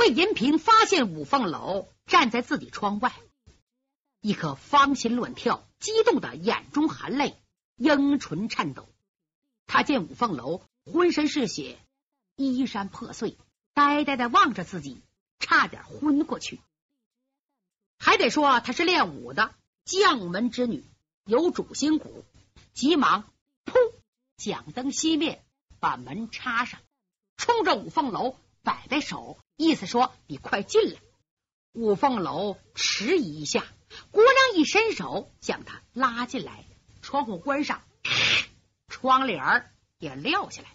魏银平发现五凤楼站在自己窗外，一颗芳心乱跳，激动的眼中含泪，樱唇颤抖。他见五凤楼浑身是血，衣衫破碎，呆呆的望着自己，差点昏过去。还得说她是练武的将门之女，有主心骨，急忙噗，将灯熄灭，把门插上，冲着五凤楼摆摆手。意思说你快进来，五凤楼迟疑一下，姑娘一伸手将他拉进来，窗户关上，窗帘也撂下来，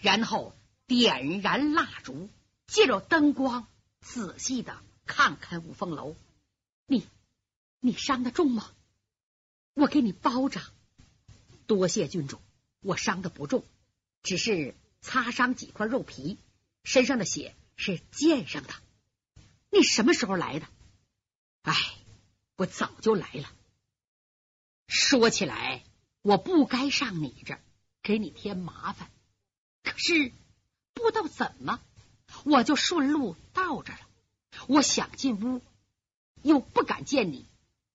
然后点燃蜡烛，借着灯光仔细的看看五凤楼，你你伤的重吗？我给你包扎。多谢郡主，我伤的不重，只是擦伤几块肉皮，身上的血。是剑上的，你什么时候来的？哎，我早就来了。说起来，我不该上你这给你添麻烦，可是不知道怎么，我就顺路到这了。我想进屋，又不敢见你，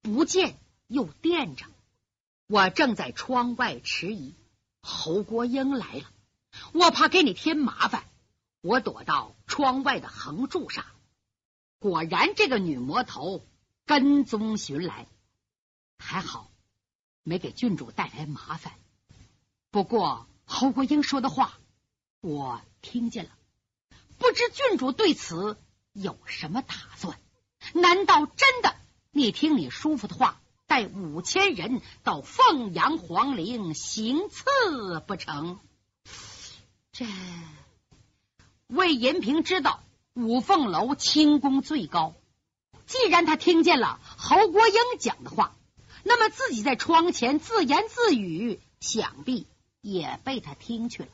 不见又惦着。我正在窗外迟疑，侯国英来了，我怕给你添麻烦。我躲到窗外的横柱上，果然这个女魔头跟踪寻来，还好没给郡主带来麻烦。不过侯国英说的话我听见了，不知郡主对此有什么打算？难道真的你听你叔父的话，带五千人到凤阳皇陵行刺不成？这。魏延平知道五凤楼轻功最高，既然他听见了侯国英讲的话，那么自己在窗前自言自语，想必也被他听去了。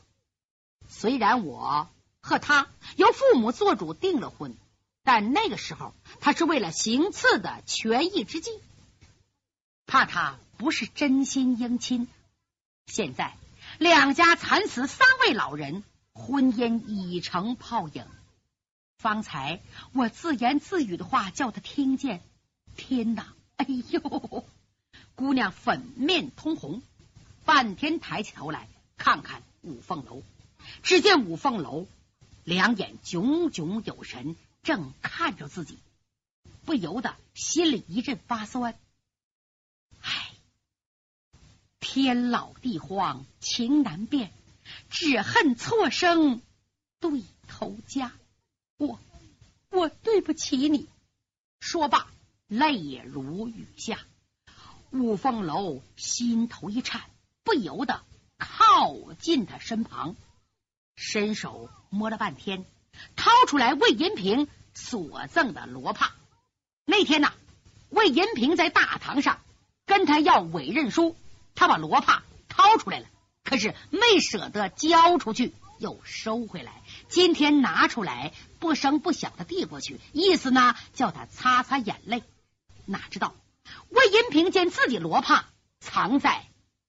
虽然我和他由父母做主订了婚，但那个时候他是为了行刺的权宜之计，怕他不是真心姻亲。现在两家惨死三位老人。婚姻已成泡影。方才我自言自语的话叫他听见，天哪！哎呦，姑娘粉面通红，半天抬起头来看看五凤楼，只见五凤楼两眼炯炯有神，正看着自己，不由得心里一阵发酸。唉，天老地荒，情难辨。只恨错生对头家，我我对不起你。说罢，泪如雨下。五凤楼心头一颤，不由得靠近他身旁，伸手摸了半天，掏出来魏银平所赠的罗帕。那天呐，魏银平在大堂上跟他要委任书，他把罗帕掏出来了。可是没舍得交出去，又收回来。今天拿出来，不声不响的递过去，意思呢，叫他擦擦眼泪。哪知道魏银平见自己罗帕藏在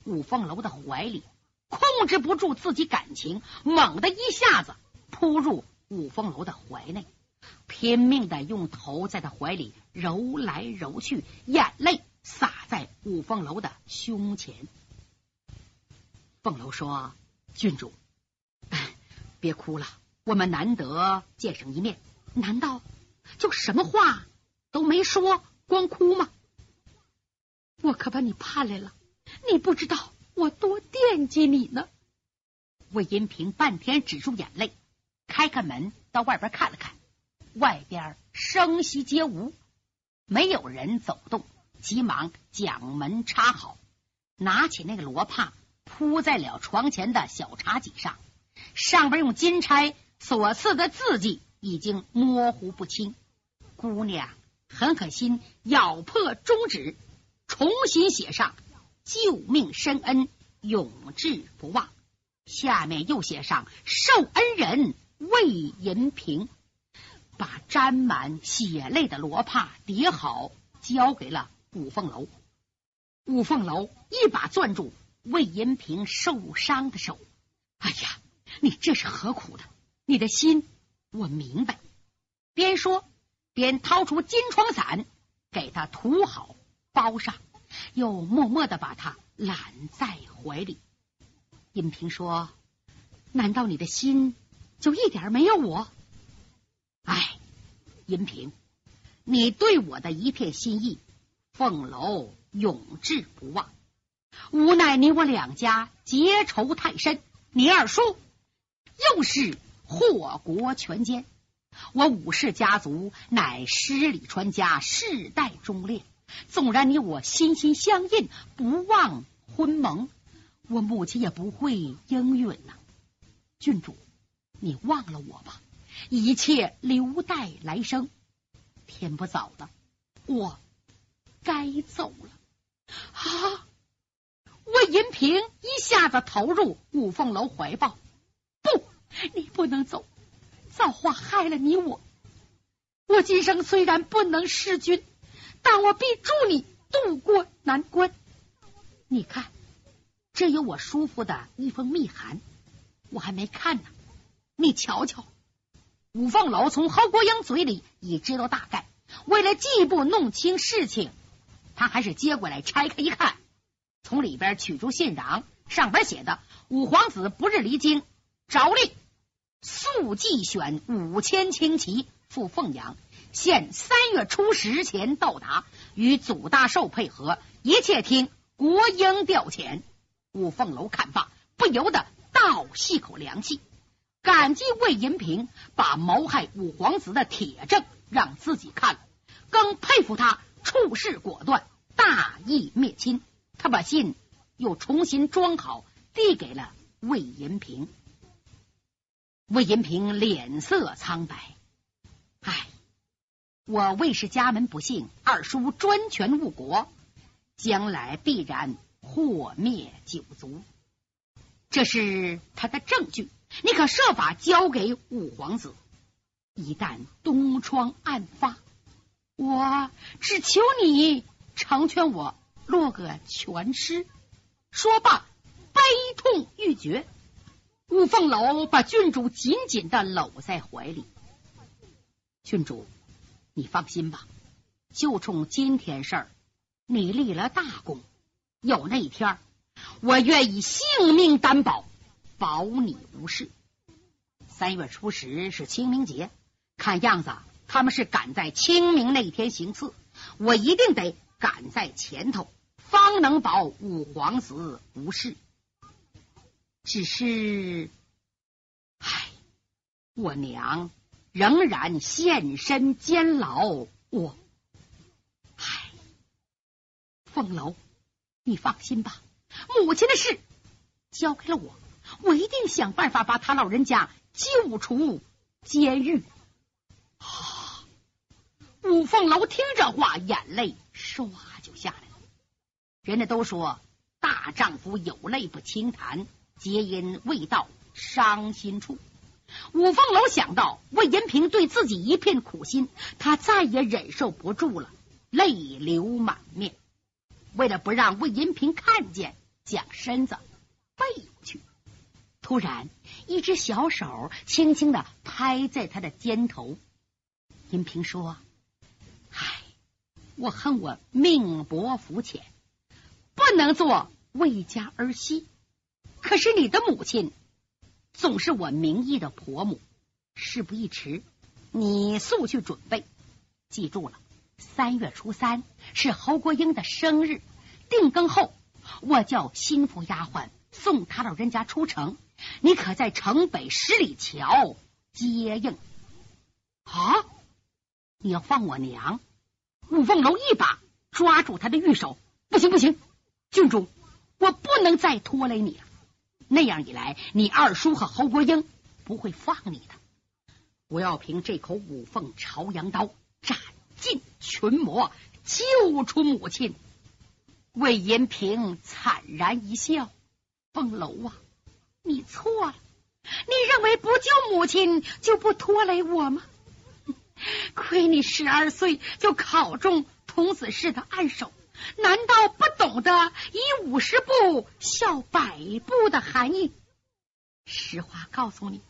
五凤楼的怀里，控制不住自己感情，猛的一下子扑入五凤楼的怀内，拼命的用头在他怀里揉来揉去，眼泪洒在五凤楼的胸前。凤楼说：“郡主，别哭了，我们难得见上一面，难道就什么话都没说，光哭吗？我可把你盼来了，你不知道我多惦记你呢。”魏银平半天止住眼泪，开开门到外边看了看，外边声息皆无，没有人走动，急忙将门插好，拿起那个罗帕。铺在了床前的小茶几上，上边用金钗所刺的字迹已经模糊不清。姑娘狠狠心咬破中指，重新写上“救命深恩，永志不忘”。下面又写上“受恩人魏银平”，把沾满血泪的罗帕叠好，交给了五凤楼。五凤楼一把攥住。魏银平受伤的手，哎呀，你这是何苦的？你的心我明白，边说边掏出金疮伞，给他涂好包上，又默默的把他揽在怀里。银平说：“难道你的心就一点没有我？”哎，银平，你对我的一片心意，凤楼永志不忘。无奈你我两家结仇太深，你二叔又是祸国权奸，我武氏家族乃十里传家，世代忠烈。纵然你我心心相印，不忘婚盟。我母亲也不会应允呐，郡主，你忘了我吧，一切留待来生。天不早了，我该走了。啊！魏银平一下子投入五凤楼怀抱，不，你不能走，造化害了你我。我今生虽然不能弑君，但我必助你渡过难关。你看。这有我叔父的一封密函，我还没看呢。你瞧瞧，五凤楼从侯国英嘴里已知道大概。为了进一步弄清事情，他还是接过来拆开一看，从里边取出信笳，上边写的：“五皇子不日离京，着令速寄选五千轻骑赴凤阳，限三月初十前到达，与祖大寿配合，一切听国英调遣。”五凤楼看罢，不由得倒吸口凉气，感激魏银平把谋害五皇子的铁证让自己看了，更佩服他处事果断，大义灭亲。他把信又重新装好，递给了魏银平。魏银平脸色苍白，唉，我魏氏家门不幸，二叔专权误国，将来必然。祸灭九族，这是他的证据。你可设法交给五皇子。一旦东窗案发，我只求你成全我，落个全尸。说罢，悲痛欲绝。五凤楼把郡主紧紧的搂在怀里。郡主，你放心吧，就冲今天事儿，你立了大功。有那一天，我愿以性命担保，保你无事。三月初十是清明节，看样子他们是赶在清明那天行刺，我一定得赶在前头，方能保五皇子无事。只是，唉，我娘仍然现身监牢，我，唉，凤楼。你放心吧，母亲的事交给了我，我一定想办法把他老人家救出监狱。啊！五凤楼听这话，眼泪唰就下来。人家都说大丈夫有泪不轻弹，皆因未到伤心处。五凤楼想到魏延平对自己一片苦心，他再也忍受不住了，泪流满面。为了不让魏银平看见，将身子背过去。突然，一只小手轻轻的拍在他的肩头。银平说：“唉，我恨我命薄福浅，能做魏家儿媳。可是你的母亲总是我名义的婆母。事不宜迟，你速去准备。记住了。”三月初三是侯国英的生日，定更后，我叫心腹丫鬟送他老人家出城，你可在城北十里桥接应。啊！你要放我娘？五凤楼一把抓住他的玉手，不行不行，郡主，我不能再拖累你了。那样一来，你二叔和侯国英不会放你的。我要凭这口五凤朝阳刀斩。尽群魔，救出母亲。魏延平惨然一笑：“凤楼啊，你错了。你认为不救母亲就不拖累我吗？亏你十二岁就考中童子试的暗手，难道不懂得以五十步笑百步的含义？实话告诉你，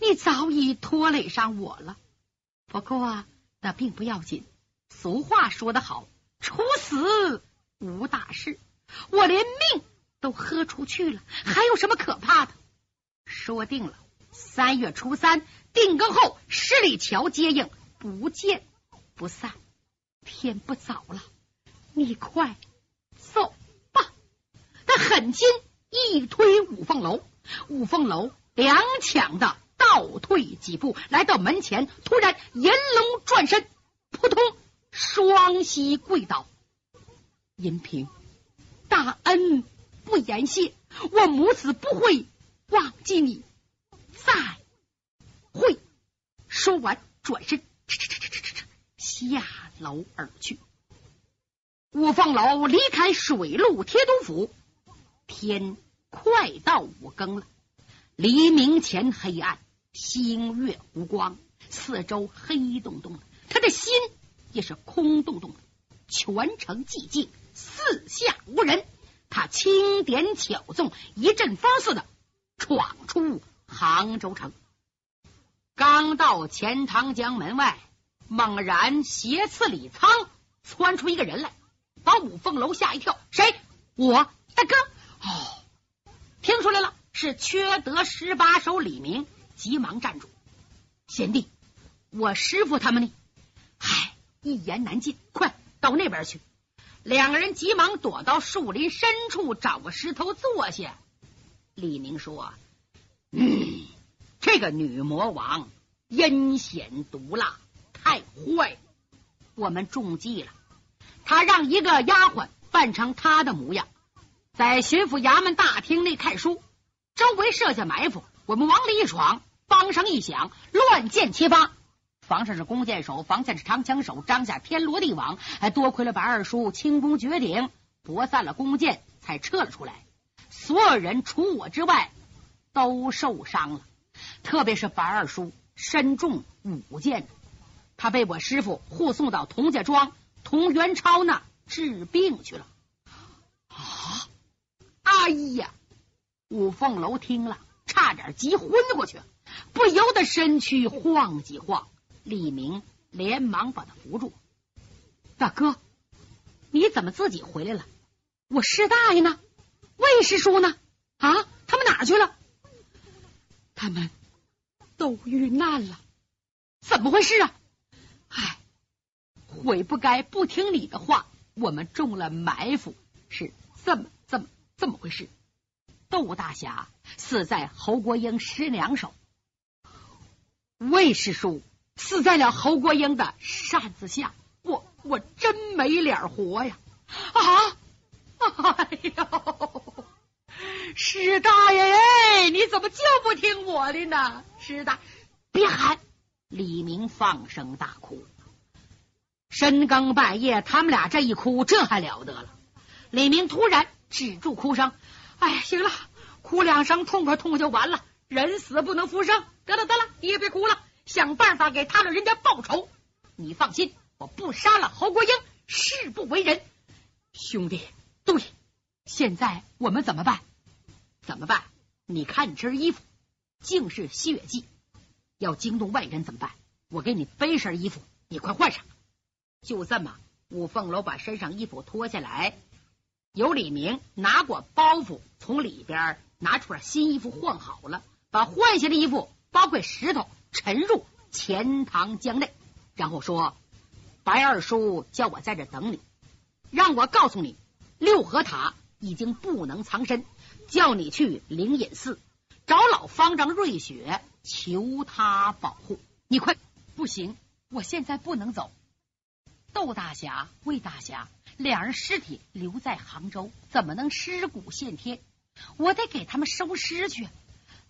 你早已拖累上我了。不过，那并不要紧。俗话说得好，处死无大事。我连命都喝出去了，还有什么可怕的？说定了，三月初三定更后，十里桥接应，不见不散。天不早了，你快走吧。他狠心一推五凤楼，五凤楼踉跄的倒退几步，来到门前，突然银龙转身，扑通，双膝跪倒。银平，大恩不言谢，我母子不会忘记你。再会。说完，转身，下楼而去。五凤楼离开水陆铁都府，天快到五更了。黎明前黑暗，星月无光，四周黑洞洞的，他的心也是空洞洞的。全城寂静，四下无人。他轻点巧纵，一阵风似的闯出杭州城。刚到钱塘江门外。猛然斜刺里仓窜出一个人来，把五凤楼吓一跳。谁？我大哥。哦，听出来了，是缺德十八手李明，急忙站住。贤弟，我师傅他们呢？唉，一言难尽。快到那边去。两个人急忙躲到树林深处，找个石头坐下。李明说：“嗯，这个女魔王阴险毒辣。”太坏，我们中计了。他让一个丫鬟扮成他的模样，在巡抚衙门大厅内看书，周围设下埋伏。我们往里一闯，梆声一响，乱箭齐发。房上是弓箭手，房下是长枪手，张下天罗地网。还多亏了白二叔轻功绝顶，拨散了弓箭，才撤了出来。所有人除我之外都受伤了，特别是白二叔身中五箭。他被我师傅护送到童家庄童元超那治病去了。啊！哎呀！五凤楼听了，差点急昏过去，不由得身躯晃几晃。李明连忙把他扶住。大哥，你怎么自己回来了？我师大爷呢？魏师叔呢？啊？他们哪去了？他们都遇难了。怎么回事啊？唉，悔不该不听你的话，我们中了埋伏，是这么这么这么回事。窦大侠死在侯国英师娘手，魏师叔死在了侯国英的扇子下，我我真没脸活呀！啊，哎呦，师大爷，你怎么就不听我的呢？师大，别喊。李明放声大哭，深更半夜，他们俩这一哭，这还了得了？李明突然止住哭声，哎，行了，哭两声，痛快痛快就完了。人死不能复生，得了得了，你也别哭了，想办法给他们人家报仇。你放心，我不杀了侯国英，誓不为人。兄弟，对，现在我们怎么办？怎么办？你看你这身衣服，尽是血迹。要惊动外人怎么办？我给你背身衣服，你快换上。就这么，五凤楼把身上衣服脱下来，由李明拿过包袱，从里边拿出了新衣服换好了，把换下的衣服包块石头沉入钱塘江内，然后说：“白二叔叫我在这等你，让我告诉你，六合塔已经不能藏身，叫你去灵隐寺找老方丈瑞雪。”求他保护你，快不行！我现在不能走。窦大侠、魏大侠两人尸体留在杭州，怎么能尸骨现天？我得给他们收尸去。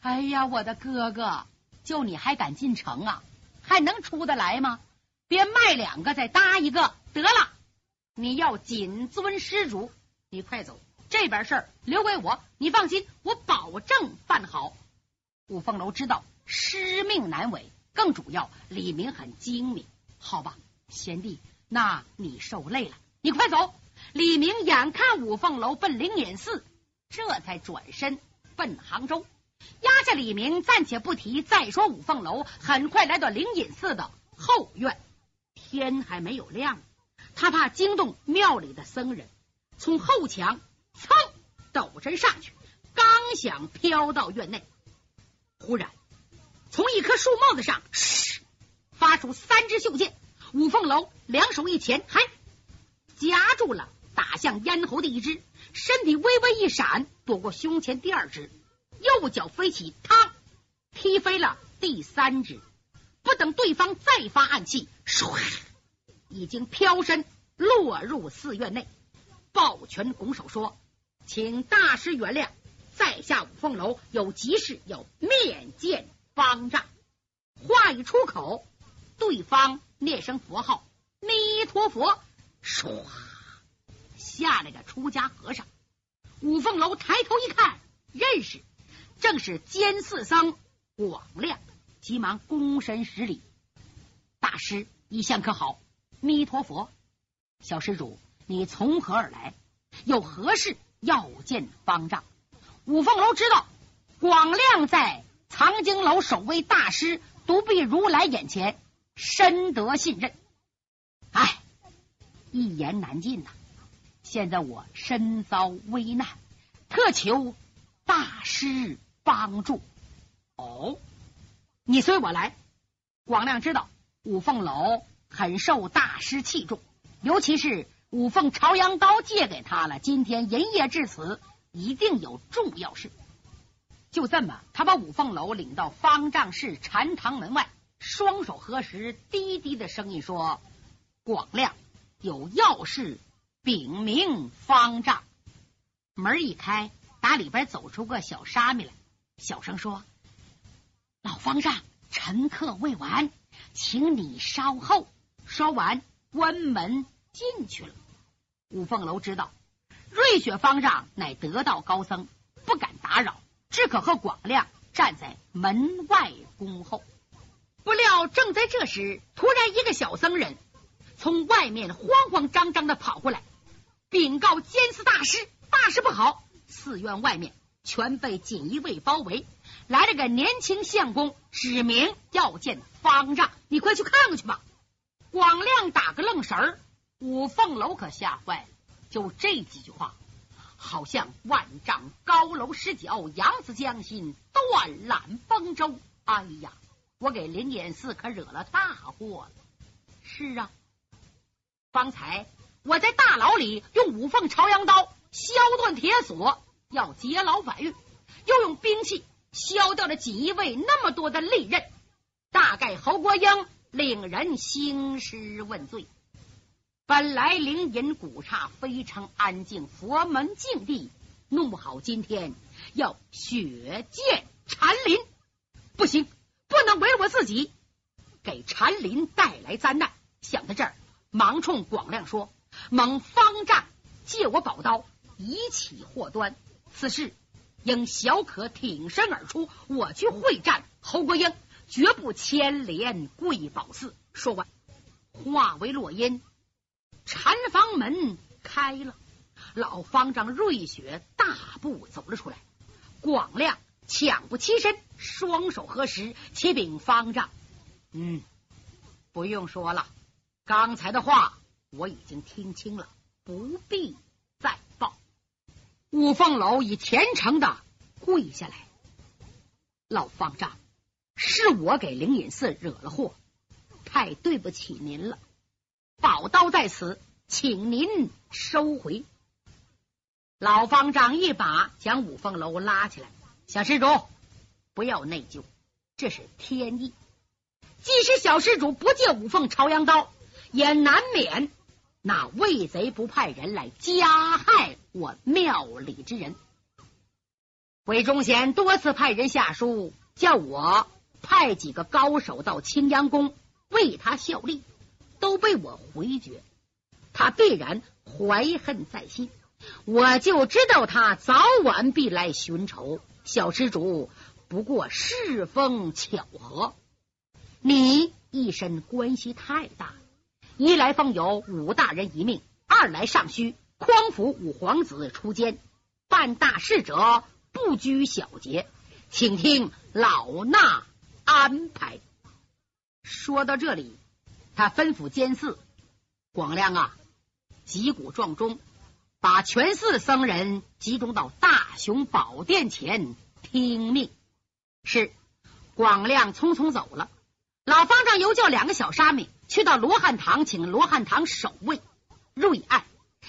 哎呀，我的哥哥，就你还敢进城啊？还能出得来吗？别卖两个再搭一个得了。你要谨遵施主，你快走。这边事儿留给我，你放心，我保证办好。五凤楼知道。师命难违，更主要，李明很精明，好吧，贤弟，那你受累了，你快走。李明眼看五凤楼奔灵隐寺，这才转身奔杭州，压下李明暂且不提。再说五凤楼很快来到灵隐寺的后院，天还没有亮，他怕惊动庙里的僧人，从后墙噌抖身上去，刚想飘到院内，忽然从一棵树帽子上嘘发出三支袖箭，五凤楼两手一前，嗨，夹住了打向咽喉的一只，身体微微一闪，躲过胸前第二只，右脚飞起，嘡，踢飞了第三只。不等对方再发暗器，唰，已经飘身落入寺院内，抱拳拱手说：“请大师原谅，在下五凤楼有急事要面见方丈。”话一出口，对方念声佛号“弥陀佛”，唰，下来个出家和尚。五凤楼抬头一看，认识，正是监寺僧广亮。急忙躬身施礼，大师一向可好？弥陀佛，小施主，你从何而来？有何事要见方丈？五凤楼知道广亮在藏经楼守卫大师独臂如来眼前，深得信任。哎，一言难尽呐！现在我身遭危难，特求大师帮助。哦。你随我来。广亮知道五凤楼很受大师器重，尤其是五凤朝阳刀借给他了，今天营业至此，一定有重要事。就这么，他把五凤楼领到方丈室禅堂门外，双手合十，低低的声音说：“广亮有要事禀明方丈。”门一开，打里边走出个小沙弥来，小声说。老方丈，陈客未完，请你稍后。说完，关门进去了。五凤楼知道瑞雪方丈乃得道高僧，不敢打扰，只可和广亮站在门外恭候。不料正在这时，突然一个小僧人从外面慌慌张张的跑过来，禀告监寺大师：大事不好，寺院外面全被锦衣卫包围。来了个年轻相公，指名要见方丈，你快去看看去吧。广亮打个愣神儿，五凤楼可吓坏了。就这几句话，好像万丈高楼失脚，扬子江心，断缆崩舟。哎呀，我给灵隐寺可惹了大祸了。是啊，方才我在大牢里用五凤朝阳刀削断铁锁，要劫牢反狱，又用兵器。削掉了锦衣卫那么多的利刃，大概侯国英令人兴师问罪。本来灵隐古刹非常安静，佛门净地，弄不好今天要血溅禅林，不行，不能为我自己给禅林带来灾难。想到这儿，忙冲广亮说：“蒙方丈借我宝刀，以起祸端，此事。”应小可挺身而出，我去会战侯国英，绝不牵连贵宝寺。说完，化为落音，禅房门开了，老方丈瑞雪大步走了出来。广亮抢不起身，双手合十，启禀方丈：“嗯，不用说了，刚才的话我已经听清了，不必再报。”五凤楼以虔诚的跪下来，老方丈，是我给灵隐寺惹了祸，太对不起您了。宝刀在此，请您收回。老方丈一把将五凤楼拉起来，小施主不要内疚，这是天意。即使小施主不借五凤朝阳刀，也难免。那魏贼不派人来加害我庙里之人，韦忠贤多次派人下书，叫我派几个高手到青阳宫为他效力，都被我回绝。他必然怀恨在心，我就知道他早晚必来寻仇。小施主不过世风巧合，你一身关系太大。一来奉有武大人一命，二来尚需匡扶五皇子出监，办大事者不拘小节，请听老衲安排。说到这里，他吩咐监寺广亮啊，击鼓撞钟，把全寺僧人集中到大雄宝殿前听命。是广亮匆匆走了，老方丈又叫两个小沙弥去到罗汉堂，请罗汉堂守卫瑞爱；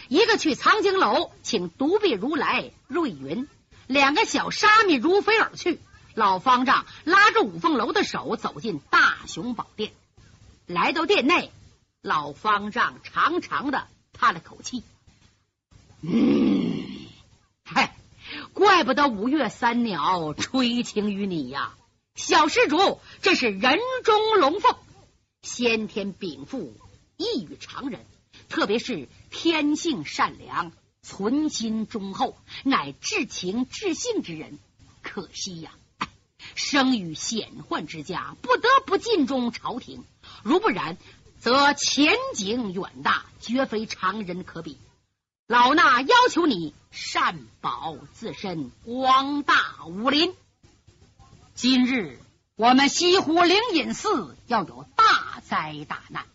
一个去藏经楼，请独臂如来瑞云。两个小沙弥如飞而去。老方丈拉着五凤楼的手走进大雄宝殿，来到殿内，老方丈长长的叹了口气：“嗯，嗨，怪不得五岳三鸟垂青于你呀，小施主，这是人中龙凤，先天禀赋异于常人，特别是天性善良、存心忠厚，乃至情至性之人。可惜呀。”生于显宦之家，不得不尽忠朝廷。如不然，则前景远大，绝非常人可比。老衲要求你善保自身，光大武林。今日我们西湖灵隐寺要有大灾大难，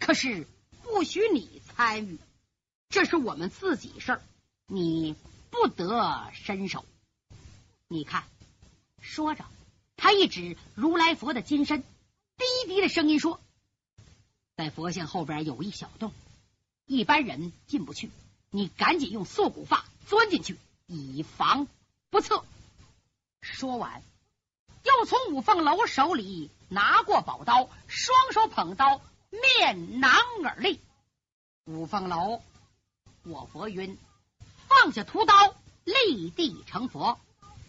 可是不许你参与，这是我们自己事儿，你不得伸手。你看，说着。他一指如来佛的金身，低低的声音说：“在佛像后边有一小洞，一般人进不去。你赶紧用缩骨发钻进去，以防不测。”说完，又从五凤楼手里拿过宝刀，双手捧刀，面囊而立。五凤楼，我佛云，放下屠刀，立地成佛。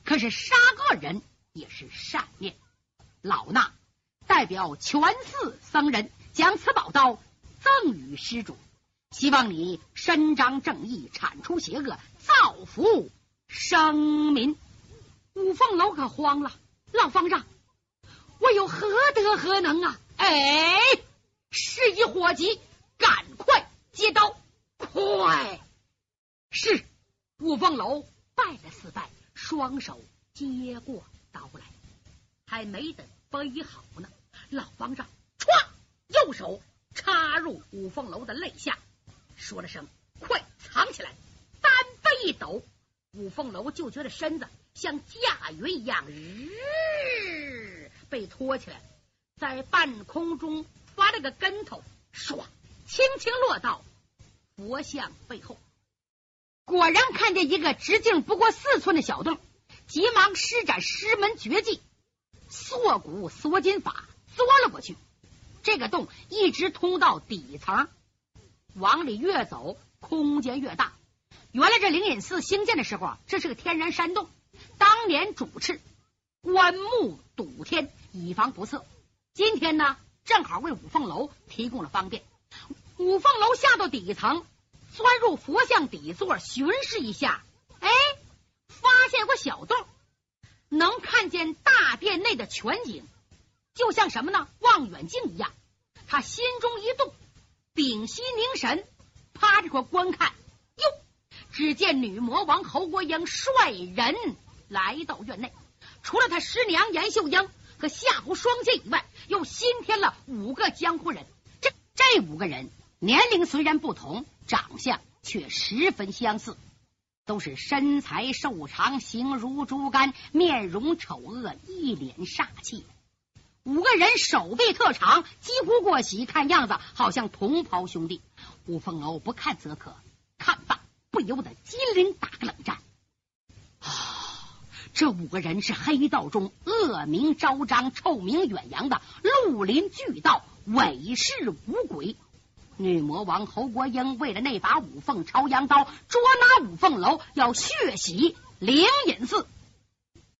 可是杀个人。也是善念，老衲代表全寺僧人将此宝刀赠与施主，希望你伸张正义，铲除邪恶，造福生民。五凤楼可慌了，老方丈，我有何德何能啊？哎，事已火急，赶快接刀，快！是五凤楼拜了四拜，双手接过。刀来，还没等背好呢，老方丈歘，右手插入五凤楼的肋下，说了声“快藏起来”，单背一抖，五凤楼就觉得身子像驾云一样，日被拖起来，在半空中翻了个跟头，唰，轻轻落到佛像背后，果然看见一个直径不过四寸的小洞。急忙施展师门绝技，缩骨缩金法，缩了过去。这个洞一直通到底层，往里越走，空间越大。原来这灵隐寺兴建的时候啊，这是个天然山洞。当年主持棺木堵天，以防不测。今天呢，正好为五凤楼提供了方便。五凤楼下到底层，钻入佛像底座，巡视一下。哎。发现有个小洞，能看见大殿内的全景，就像什么呢？望远镜一样。他心中一动，屏息凝神，趴着块观看。哟，只见女魔王侯国英率人来到院内，除了他师娘严秀英和夏侯双剑以外，又新添了五个江湖人。这这五个人年龄虽然不同，长相却十分相似。都是身材瘦长，形如竹竿，面容丑恶，一脸煞气。五个人手臂特长，几乎过膝，看样子好像同袍兄弟。吴凤楼不看则可，看罢不由得金鳞打个冷战。这五个人是黑道中恶名昭彰、臭名远扬的绿林巨盗，伪世五鬼。女魔王侯国英为了那把五凤朝阳刀，捉拿五凤楼，要血洗灵隐寺。